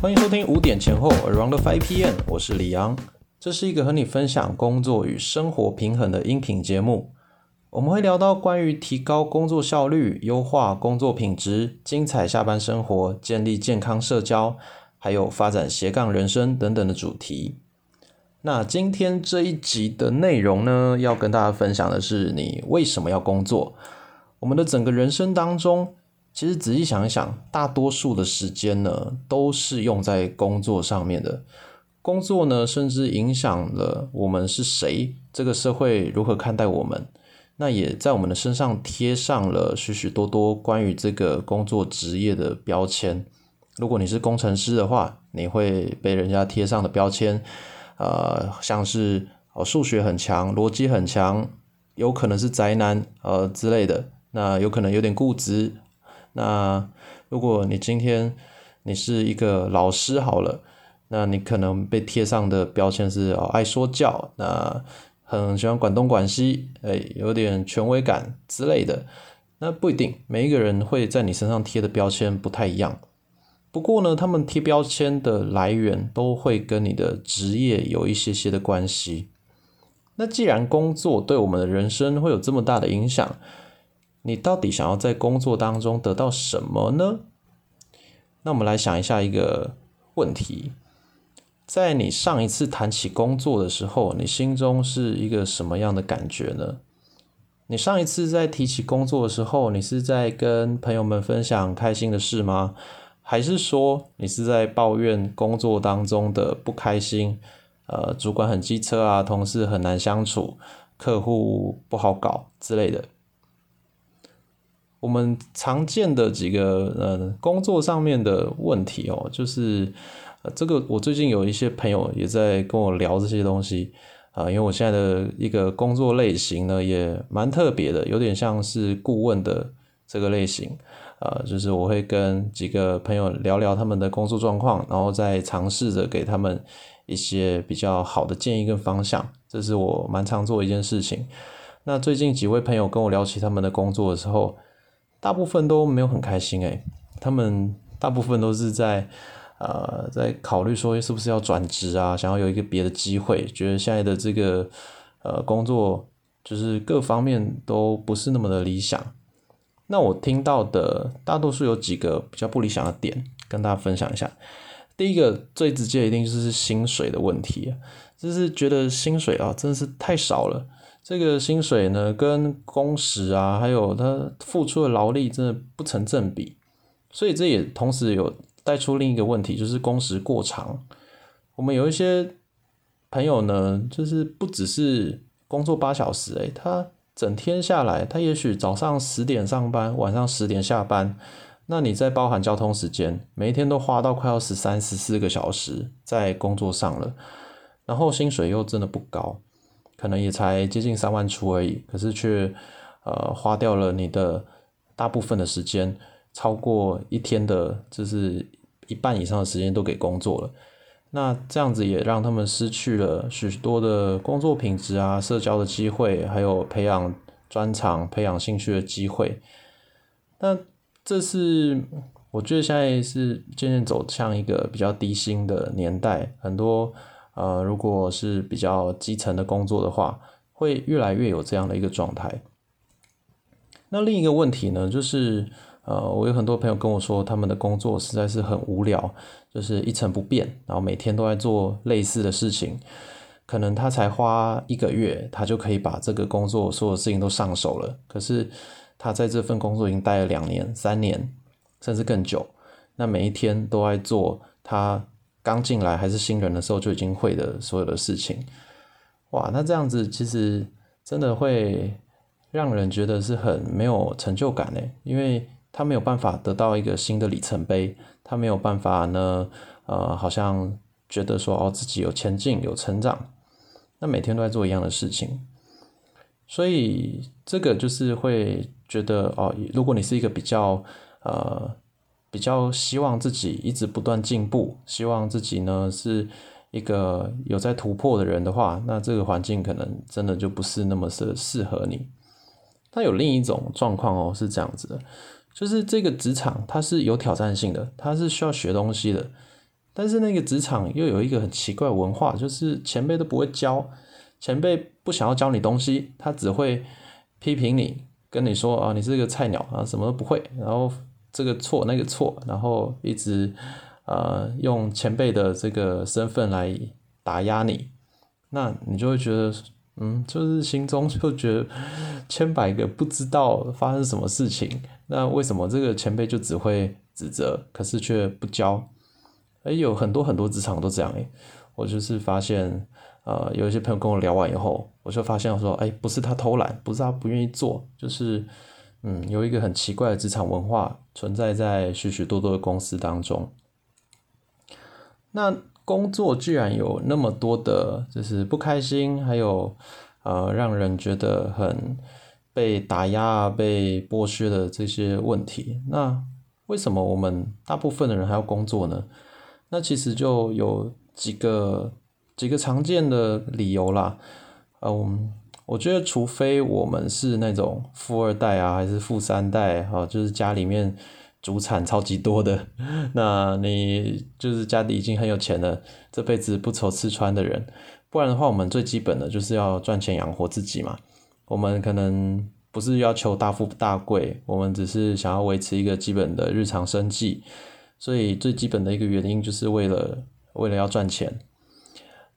欢迎收听五点前后 Around Five PM，我是李阳。这是一个和你分享工作与生活平衡的音频节目。我们会聊到关于提高工作效率、优化工作品质、精彩下班生活、建立健康社交，还有发展斜杠人生等等的主题。那今天这一集的内容呢，要跟大家分享的是你为什么要工作？我们的整个人生当中，其实仔细想一想，大多数的时间呢，都是用在工作上面的。工作呢，甚至影响了我们是谁，这个社会如何看待我们，那也在我们的身上贴上了许许多多关于这个工作职业的标签。如果你是工程师的话，你会被人家贴上的标签，呃，像是哦数学很强，逻辑很强，有可能是宅男，呃之类的。那有可能有点固执。那如果你今天你是一个老师好了。那你可能被贴上的标签是哦爱说教，那很喜欢管东管西，哎，有点权威感之类的。那不一定，每一个人会在你身上贴的标签不太一样。不过呢，他们贴标签的来源都会跟你的职业有一些些的关系。那既然工作对我们的人生会有这么大的影响，你到底想要在工作当中得到什么呢？那我们来想一下一个问题。在你上一次谈起工作的时候，你心中是一个什么样的感觉呢？你上一次在提起工作的时候，你是在跟朋友们分享开心的事吗？还是说你是在抱怨工作当中的不开心？呃，主管很机车啊，同事很难相处，客户不好搞之类的。我们常见的几个呃工作上面的问题哦，就是。呃，这个我最近有一些朋友也在跟我聊这些东西啊，因为我现在的一个工作类型呢也蛮特别的，有点像是顾问的这个类型啊，就是我会跟几个朋友聊聊他们的工作状况，然后再尝试着给他们一些比较好的建议跟方向，这是我蛮常做一件事情。那最近几位朋友跟我聊起他们的工作的时候，大部分都没有很开心诶，他们大部分都是在。呃，在考虑说是不是要转职啊，想要有一个别的机会，觉得现在的这个呃工作就是各方面都不是那么的理想。那我听到的大多数有几个比较不理想的点，跟大家分享一下。第一个最直接一定就是薪水的问题，就是觉得薪水啊真的是太少了。这个薪水呢跟工时啊，还有他付出的劳力真的不成正比，所以这也同时有。带出另一个问题，就是工时过长。我们有一些朋友呢，就是不只是工作八小时，诶，他整天下来，他也许早上十点上班，晚上十点下班。那你再包含交通时间，每一天都花到快要十三、十四个小时在工作上了，然后薪水又真的不高，可能也才接近三万出而已，可是却呃花掉了你的大部分的时间，超过一天的，就是。一半以上的时间都给工作了，那这样子也让他们失去了许多的工作品质啊、社交的机会，还有培养专长、培养兴趣的机会。那这是我觉得现在是渐渐走向一个比较低薪的年代，很多呃，如果是比较基层的工作的话，会越来越有这样的一个状态。那另一个问题呢，就是。呃，我有很多朋友跟我说，他们的工作实在是很无聊，就是一成不变，然后每天都在做类似的事情。可能他才花一个月，他就可以把这个工作所有事情都上手了。可是他在这份工作已经待了两年、三年，甚至更久。那每一天都在做他刚进来还是新人的时候就已经会的所有的事情。哇，那这样子其实真的会让人觉得是很没有成就感诶，因为。他没有办法得到一个新的里程碑，他没有办法呢，呃，好像觉得说哦自己有前进有成长，那每天都在做一样的事情，所以这个就是会觉得哦，如果你是一个比较呃比较希望自己一直不断进步，希望自己呢是一个有在突破的人的话，那这个环境可能真的就不是那么适适合你。但有另一种状况哦，是这样子的。就是这个职场，它是有挑战性的，它是需要学东西的，但是那个职场又有一个很奇怪文化，就是前辈都不会教，前辈不想要教你东西，他只会批评你，跟你说啊，你是个菜鸟啊，什么都不会，然后这个错那个错，然后一直呃用前辈的这个身份来打压你，那你就会觉得，嗯，就是心中就觉得千百个不知道发生什么事情，那为什么这个前辈就只会指责，可是却不教？哎，有很多很多职场都这样哎，我就是发现，呃，有一些朋友跟我聊完以后，我就发现说，哎，不是他偷懒，不是他不愿意做，就是，嗯，有一个很奇怪的职场文化存在在许许多多的公司当中。那工作居然有那么多的，就是不开心，还有呃，让人觉得很被打压、被剥削的这些问题，那为什么我们大部分的人还要工作呢？那其实就有几个几个常见的理由啦，嗯，我觉得除非我们是那种富二代啊，还是富三代哈，就是家里面祖产超级多的，那你就是家里已经很有钱了，这辈子不愁吃穿的人，不然的话，我们最基本的就是要赚钱养活自己嘛。我们可能不是要求大富大贵，我们只是想要维持一个基本的日常生计。所以最基本的一个原因就是为了为了要赚钱，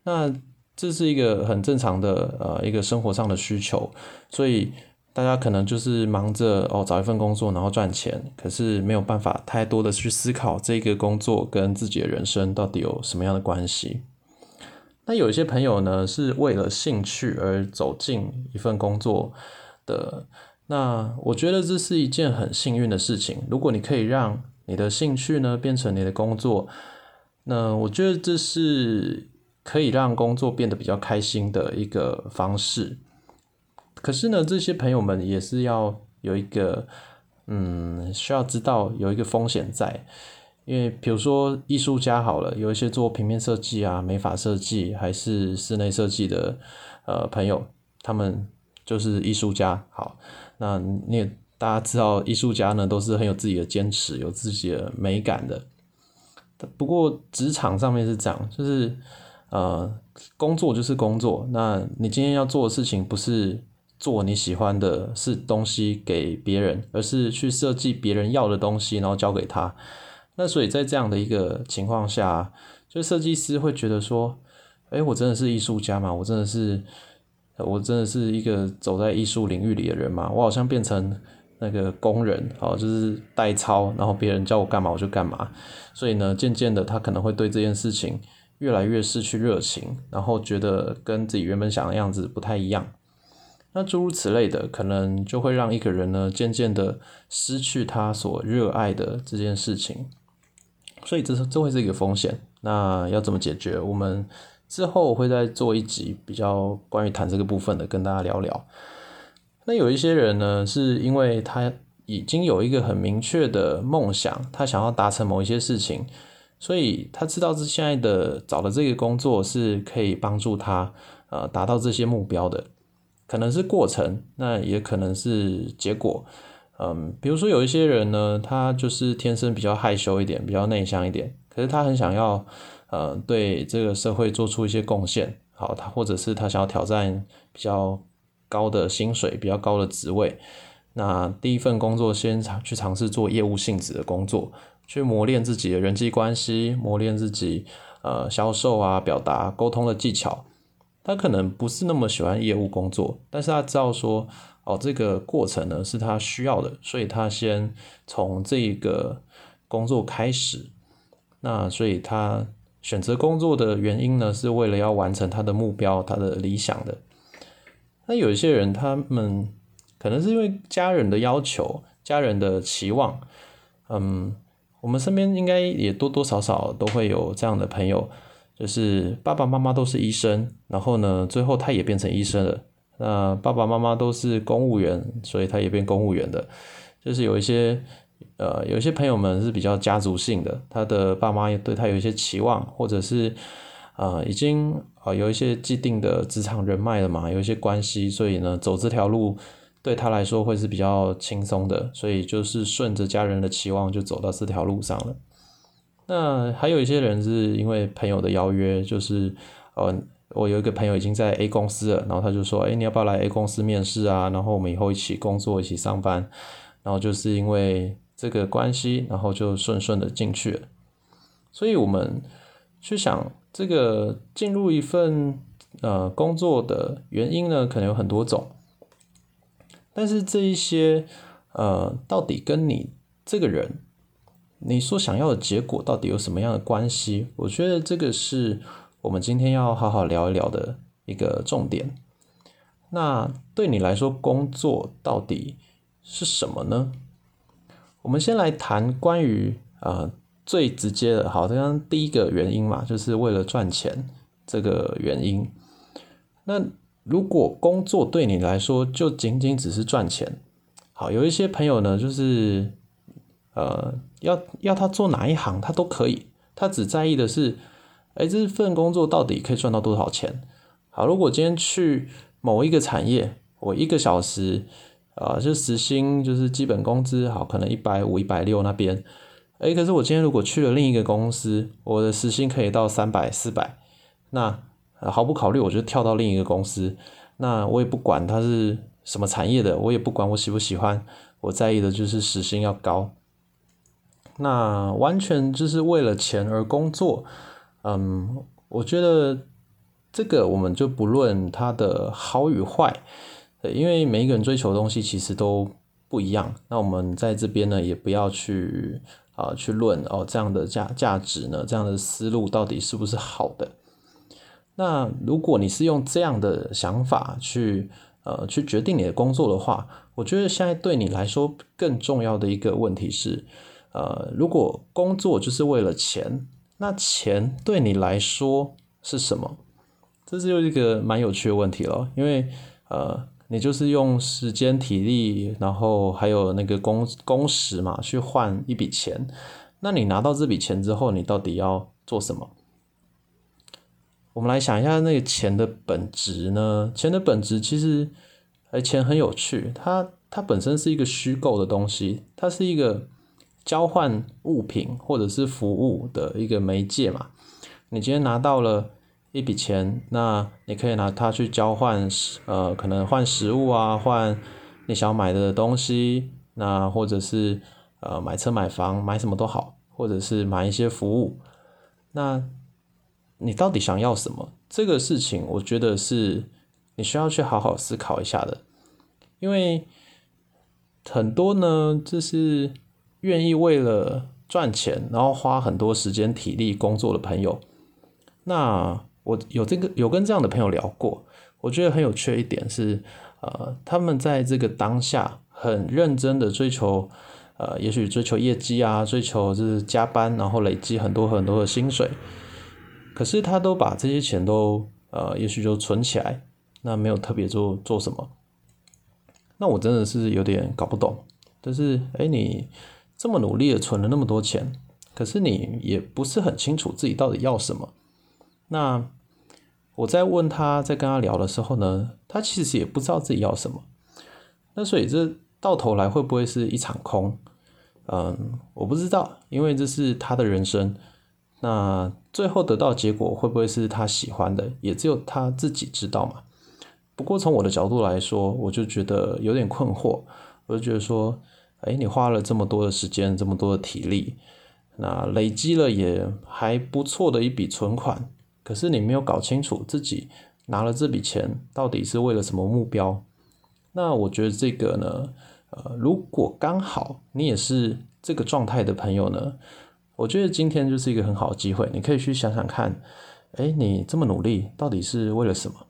那这是一个很正常的呃一个生活上的需求，所以大家可能就是忙着哦找一份工作然后赚钱，可是没有办法太多的去思考这个工作跟自己的人生到底有什么样的关系。那有一些朋友呢是为了兴趣而走进一份工作的，那我觉得这是一件很幸运的事情。如果你可以让你的兴趣呢变成你的工作，那我觉得这是可以让工作变得比较开心的一个方式。可是呢，这些朋友们也是要有一个，嗯，需要知道有一个风险在，因为比如说艺术家好了，有一些做平面设计啊、美发设计还是室内设计的呃朋友，他们就是艺术家。好，那你也。大家知道，艺术家呢都是很有自己的坚持，有自己的美感的。不过职场上面是这样，就是呃，工作就是工作。那你今天要做的事情不是做你喜欢的是东西给别人，而是去设计别人要的东西，然后交给他。那所以在这样的一个情况下，就设计师会觉得说：“哎，我真的是艺术家吗？我真的是，我真的是一个走在艺术领域里的人吗？我好像变成。”那个工人，哦，就是代操，然后别人叫我干嘛我就干嘛，所以呢，渐渐的他可能会对这件事情越来越失去热情，然后觉得跟自己原本想的样子不太一样，那诸如此类的，可能就会让一个人呢，渐渐的失去他所热爱的这件事情，所以这是这会是一个风险。那要怎么解决？我们之后会再做一集比较关于谈这个部分的，跟大家聊聊。那有一些人呢，是因为他已经有一个很明确的梦想，他想要达成某一些事情，所以他知道是现在的找的这个工作是可以帮助他呃达到这些目标的，可能是过程，那也可能是结果。嗯，比如说有一些人呢，他就是天生比较害羞一点，比较内向一点，可是他很想要呃对这个社会做出一些贡献，好，他或者是他想要挑战比较。高的薪水，比较高的职位，那第一份工作先尝去尝试做业务性质的工作，去磨练自己的人际关系，磨练自己呃销售啊、表达、沟通的技巧。他可能不是那么喜欢业务工作，但是他知道说哦，这个过程呢是他需要的，所以他先从这个工作开始。那所以他选择工作的原因呢，是为了要完成他的目标、他的理想的。那有一些人，他们可能是因为家人的要求、家人的期望，嗯，我们身边应该也多多少少都会有这样的朋友，就是爸爸妈妈都是医生，然后呢，最后他也变成医生了。那爸爸妈妈都是公务员，所以他也变公务员的。就是有一些，呃，有一些朋友们是比较家族性的，他的爸妈也对他有一些期望，或者是。啊，已经啊有一些既定的职场人脉了嘛，有一些关系，所以呢，走这条路对他来说会是比较轻松的，所以就是顺着家人的期望就走到这条路上了。那还有一些人是因为朋友的邀约，就是呃，我有一个朋友已经在 A 公司了，然后他就说，哎，你要不要来 A 公司面试啊？然后我们以后一起工作，一起上班。然后就是因为这个关系，然后就顺顺的进去了。所以我们去想，这个进入一份呃工作的原因呢，可能有很多种。但是这一些呃，到底跟你这个人，你所想要的结果到底有什么样的关系？我觉得这个是我们今天要好好聊一聊的一个重点。那对你来说，工作到底是什么呢？我们先来谈关于啊最直接的，好，刚刚第一个原因嘛，就是为了赚钱这个原因。那如果工作对你来说就仅仅只是赚钱，好，有一些朋友呢，就是呃，要要他做哪一行他都可以，他只在意的是，哎，这份工作到底可以赚到多少钱？好，如果今天去某一个产业，我一个小时，啊，就时薪就是基本工资，好，可能一百五、一百六那边，哎，可是我今天如果去了另一个公司，我的时薪可以到三百、四百，那。毫不考虑，我就跳到另一个公司。那我也不管它是什么产业的，我也不管我喜不喜欢，我在意的就是时薪要高。那完全就是为了钱而工作。嗯，我觉得这个我们就不论它的好与坏，因为每一个人追求的东西其实都不一样。那我们在这边呢，也不要去啊去论哦这样的价价值呢，这样的思路到底是不是好的。那如果你是用这样的想法去呃去决定你的工作的话，我觉得现在对你来说更重要的一个问题是，呃，如果工作就是为了钱，那钱对你来说是什么？这是又一个蛮有趣的问题了，因为呃，你就是用时间、体力，然后还有那个工工时嘛，去换一笔钱。那你拿到这笔钱之后，你到底要做什么？我们来想一下那个钱的本质呢？钱的本质其实，哎，钱很有趣，它它本身是一个虚构的东西，它是一个交换物品或者是服务的一个媒介嘛。你今天拿到了一笔钱，那你可以拿它去交换，呃，可能换食物啊，换你想买的东西，那或者是呃买车买房买什么都好，或者是买一些服务，那。你到底想要什么？这个事情，我觉得是你需要去好好思考一下的。因为很多呢，就是愿意为了赚钱，然后花很多时间、体力工作的朋友。那我有这个有跟这样的朋友聊过，我觉得很有趣一点是，呃，他们在这个当下很认真的追求，呃，也许追求业绩啊，追求就是加班，然后累积很多很多的薪水。可是他都把这些钱都呃，也许就存起来，那没有特别做做什么。那我真的是有点搞不懂。但是，哎，你这么努力的存了那么多钱，可是你也不是很清楚自己到底要什么。那我在问他在跟他聊的时候呢，他其实也不知道自己要什么。那所以这到头来会不会是一场空？嗯，我不知道，因为这是他的人生。那最后得到结果会不会是他喜欢的，也只有他自己知道嘛。不过从我的角度来说，我就觉得有点困惑。我就觉得说，哎，你花了这么多的时间，这么多的体力，那累积了也还不错的一笔存款，可是你没有搞清楚自己拿了这笔钱到底是为了什么目标。那我觉得这个呢，呃，如果刚好你也是这个状态的朋友呢？我觉得今天就是一个很好的机会，你可以去想想看，哎，你这么努力到底是为了什么？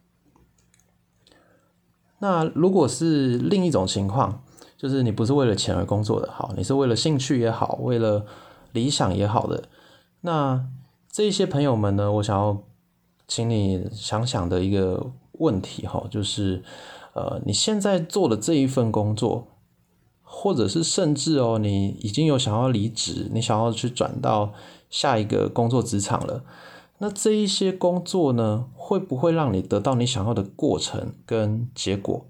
那如果是另一种情况，就是你不是为了钱而工作的，好，你是为了兴趣也好，为了理想也好的，那这些朋友们呢，我想要请你想想的一个问题哈，就是，呃，你现在做的这一份工作。或者是甚至哦，你已经有想要离职，你想要去转到下一个工作职场了。那这一些工作呢，会不会让你得到你想要的过程跟结果？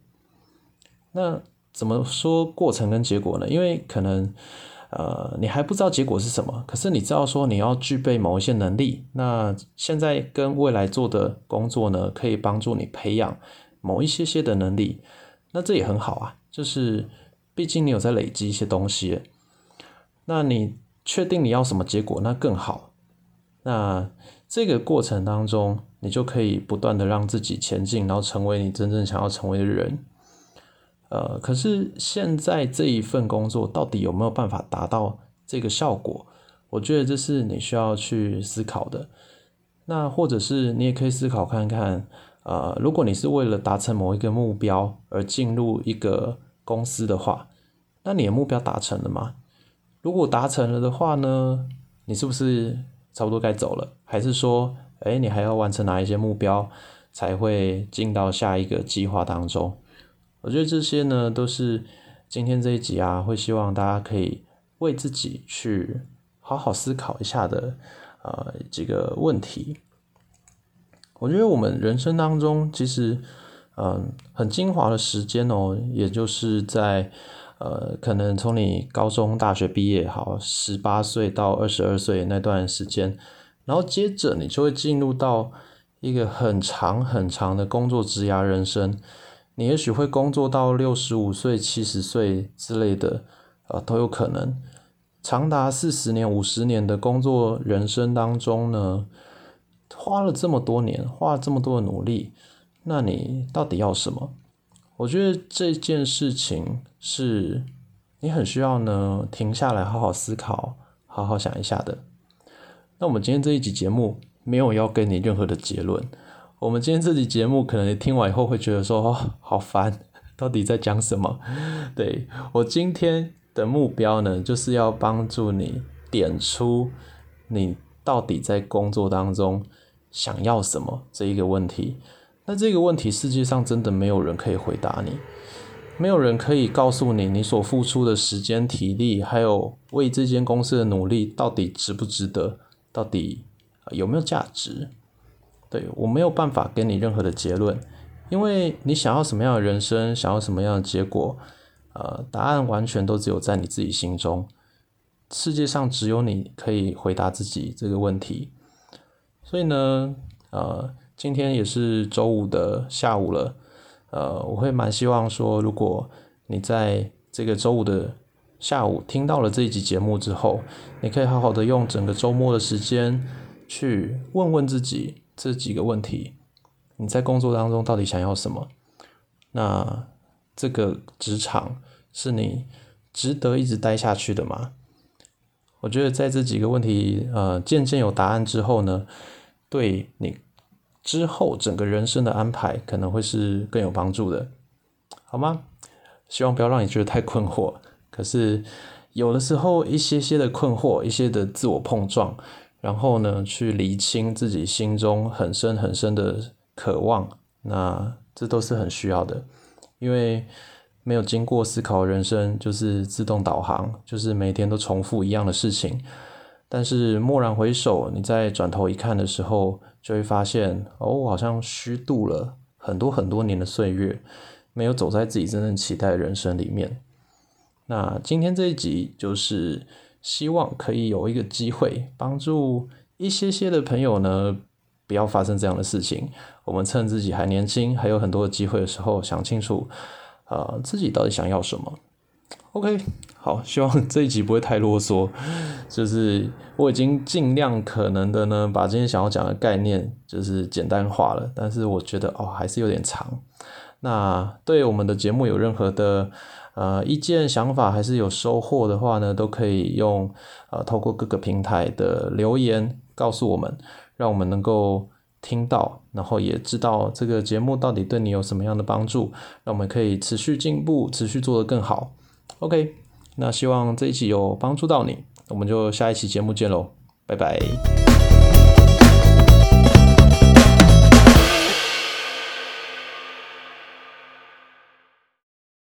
那怎么说过程跟结果呢？因为可能呃，你还不知道结果是什么，可是你知道说你要具备某一些能力，那现在跟未来做的工作呢，可以帮助你培养某一些些的能力，那这也很好啊，就是毕竟你有在累积一些东西，那你确定你要什么结果，那更好，那这个过程当中，你就可以不断的让自己前进，然后成为你真正想要成为的人。呃，可是现在这一份工作到底有没有办法达到这个效果？我觉得这是你需要去思考的。那或者是你也可以思考看看，呃，如果你是为了达成某一个目标而进入一个公司的话，那你的目标达成了吗？如果达成了的话呢，你是不是差不多该走了？还是说，哎，你还要完成哪一些目标才会进到下一个计划当中？我觉得这些呢，都是今天这一集啊，会希望大家可以为自己去好好思考一下的，呃，几个问题。我觉得我们人生当中，其实，嗯，很精华的时间哦，也就是在，呃，可能从你高中、大学毕业，好，十八岁到二十二岁那段时间，然后接着你就会进入到一个很长很长的工作职涯人生。你也许会工作到六十五岁、七十岁之类的，呃，都有可能。长达四十年、五十年的工作人生当中呢，花了这么多年，花了这么多的努力，那你到底要什么？我觉得这件事情是你很需要呢，停下来好好思考、好好想一下的。那我们今天这一集节目没有要给你任何的结论。我们今天这集节目，可能你听完以后会觉得说，哦，好烦，到底在讲什么？对我今天的目标呢，就是要帮助你点出你到底在工作当中想要什么这一个问题。那这个问题，世界上真的没有人可以回答你，没有人可以告诉你，你所付出的时间、体力，还有为这间公司的努力，到底值不值得？到底有没有价值？对我没有办法给你任何的结论，因为你想要什么样的人生，想要什么样的结果，呃，答案完全都只有在你自己心中。世界上只有你可以回答自己这个问题。所以呢，呃，今天也是周五的下午了，呃，我会蛮希望说，如果你在这个周五的下午听到了这一集节目之后，你可以好好的用整个周末的时间去问问自己。这几个问题，你在工作当中到底想要什么？那这个职场是你值得一直待下去的吗？我觉得在这几个问题呃渐渐有答案之后呢，对你之后整个人生的安排可能会是更有帮助的，好吗？希望不要让你觉得太困惑。可是有的时候一些些的困惑，一些的自我碰撞。然后呢，去厘清自己心中很深很深的渴望，那这都是很需要的，因为没有经过思考，人生就是自动导航，就是每天都重复一样的事情。但是蓦然回首，你再转头一看的时候，就会发现，哦，我好像虚度了很多很多年的岁月，没有走在自己真正期待的人生里面。那今天这一集就是。希望可以有一个机会帮助一些些的朋友呢，不要发生这样的事情。我们趁自己还年轻，还有很多的机会的时候，想清楚，呃，自己到底想要什么。OK，好，希望这一集不会太啰嗦，就是我已经尽量可能的呢，把今天想要讲的概念就是简单化了，但是我觉得哦，还是有点长。那对我们的节目有任何的？呃，意见、想法还是有收获的话呢，都可以用呃，透过各个平台的留言告诉我们，让我们能够听到，然后也知道这个节目到底对你有什么样的帮助，让我们可以持续进步，持续做得更好。OK，那希望这一期有帮助到你，我们就下一期节目见喽，拜拜。